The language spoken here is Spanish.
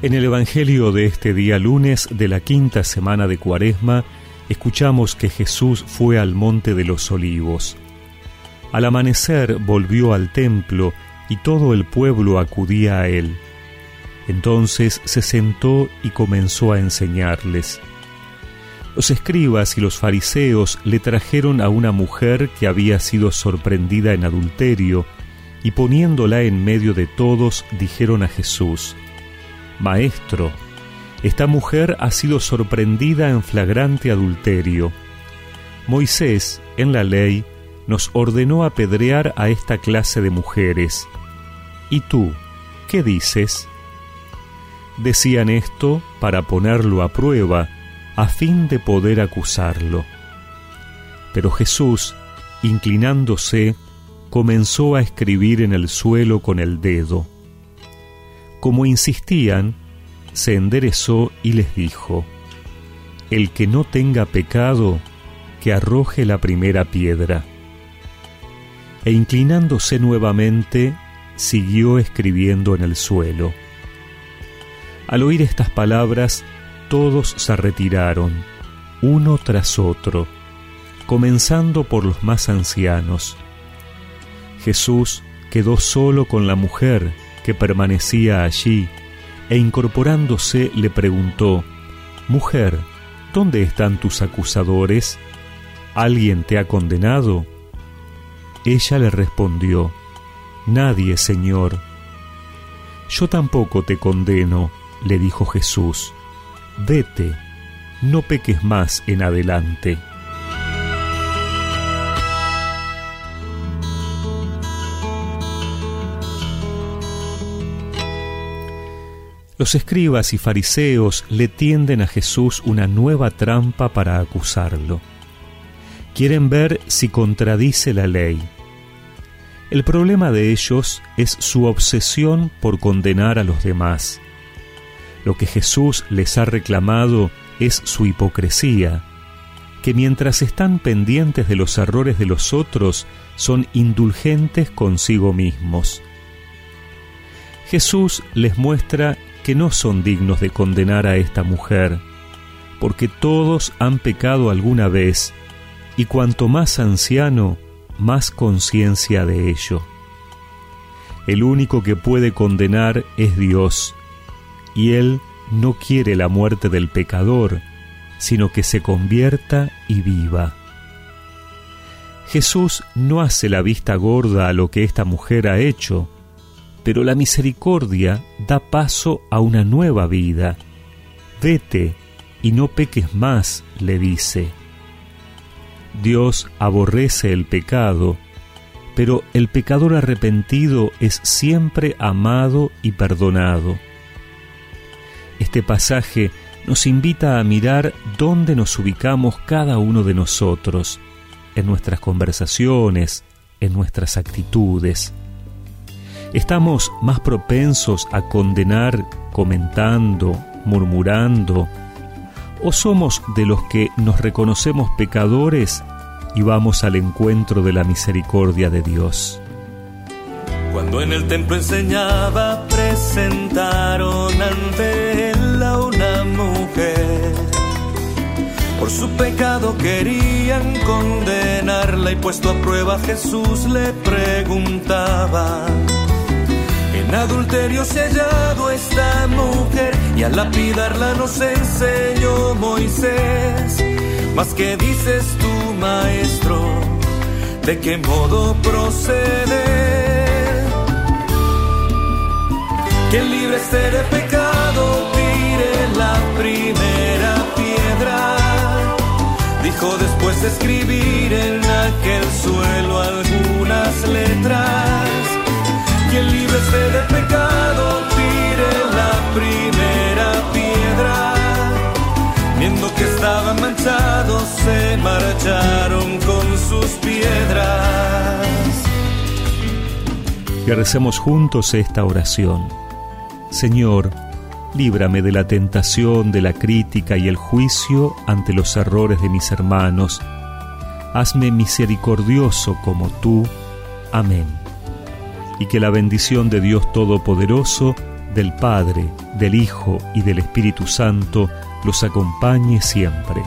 En el Evangelio de este día lunes de la quinta semana de Cuaresma, escuchamos que Jesús fue al monte de los olivos. Al amanecer volvió al templo y todo el pueblo acudía a él. Entonces se sentó y comenzó a enseñarles. Los escribas y los fariseos le trajeron a una mujer que había sido sorprendida en adulterio, y poniéndola en medio de todos dijeron a Jesús, Maestro, esta mujer ha sido sorprendida en flagrante adulterio. Moisés, en la ley, nos ordenó apedrear a esta clase de mujeres. ¿Y tú, qué dices? Decían esto para ponerlo a prueba, a fin de poder acusarlo. Pero Jesús, inclinándose, comenzó a escribir en el suelo con el dedo. Como insistían, se enderezó y les dijo, El que no tenga pecado, que arroje la primera piedra. E inclinándose nuevamente, siguió escribiendo en el suelo. Al oír estas palabras, todos se retiraron, uno tras otro, comenzando por los más ancianos. Jesús quedó solo con la mujer que permanecía allí, e incorporándose le preguntó, Mujer, ¿dónde están tus acusadores? ¿Alguien te ha condenado? Ella le respondió, Nadie, Señor. Yo tampoco te condeno, le dijo Jesús. Vete, no peques más en adelante. Los escribas y fariseos le tienden a Jesús una nueva trampa para acusarlo. Quieren ver si contradice la ley. El problema de ellos es su obsesión por condenar a los demás. Lo que Jesús les ha reclamado es su hipocresía, que mientras están pendientes de los errores de los otros, son indulgentes consigo mismos. Jesús les muestra que no son dignos de condenar a esta mujer, porque todos han pecado alguna vez, y cuanto más anciano, más conciencia de ello. El único que puede condenar es Dios, y Él no quiere la muerte del pecador, sino que se convierta y viva. Jesús no hace la vista gorda a lo que esta mujer ha hecho, pero la misericordia da paso a una nueva vida. Vete y no peques más, le dice. Dios aborrece el pecado, pero el pecador arrepentido es siempre amado y perdonado. Este pasaje nos invita a mirar dónde nos ubicamos cada uno de nosotros, en nuestras conversaciones, en nuestras actitudes estamos más propensos a condenar comentando, murmurando, o somos de los que nos reconocemos pecadores y vamos al encuentro de la misericordia de Dios. Cuando en el templo enseñaba, presentaron ante él a una mujer. Por su pecado querían condenarla y puesto a prueba Jesús le preguntaba en adulterio sellado esta mujer y al lapidarla nos enseñó Moisés. Mas que dices tú, maestro, de qué modo proceder. Quien libre esté de pecado, tire la primera piedra. Dijo después de escribir en aquel suelo algunas Y recemos juntos esta oración. Señor, líbrame de la tentación, de la crítica y el juicio ante los errores de mis hermanos. Hazme misericordioso como tú. Amén y que la bendición de Dios Todopoderoso, del Padre, del Hijo y del Espíritu Santo los acompañe siempre.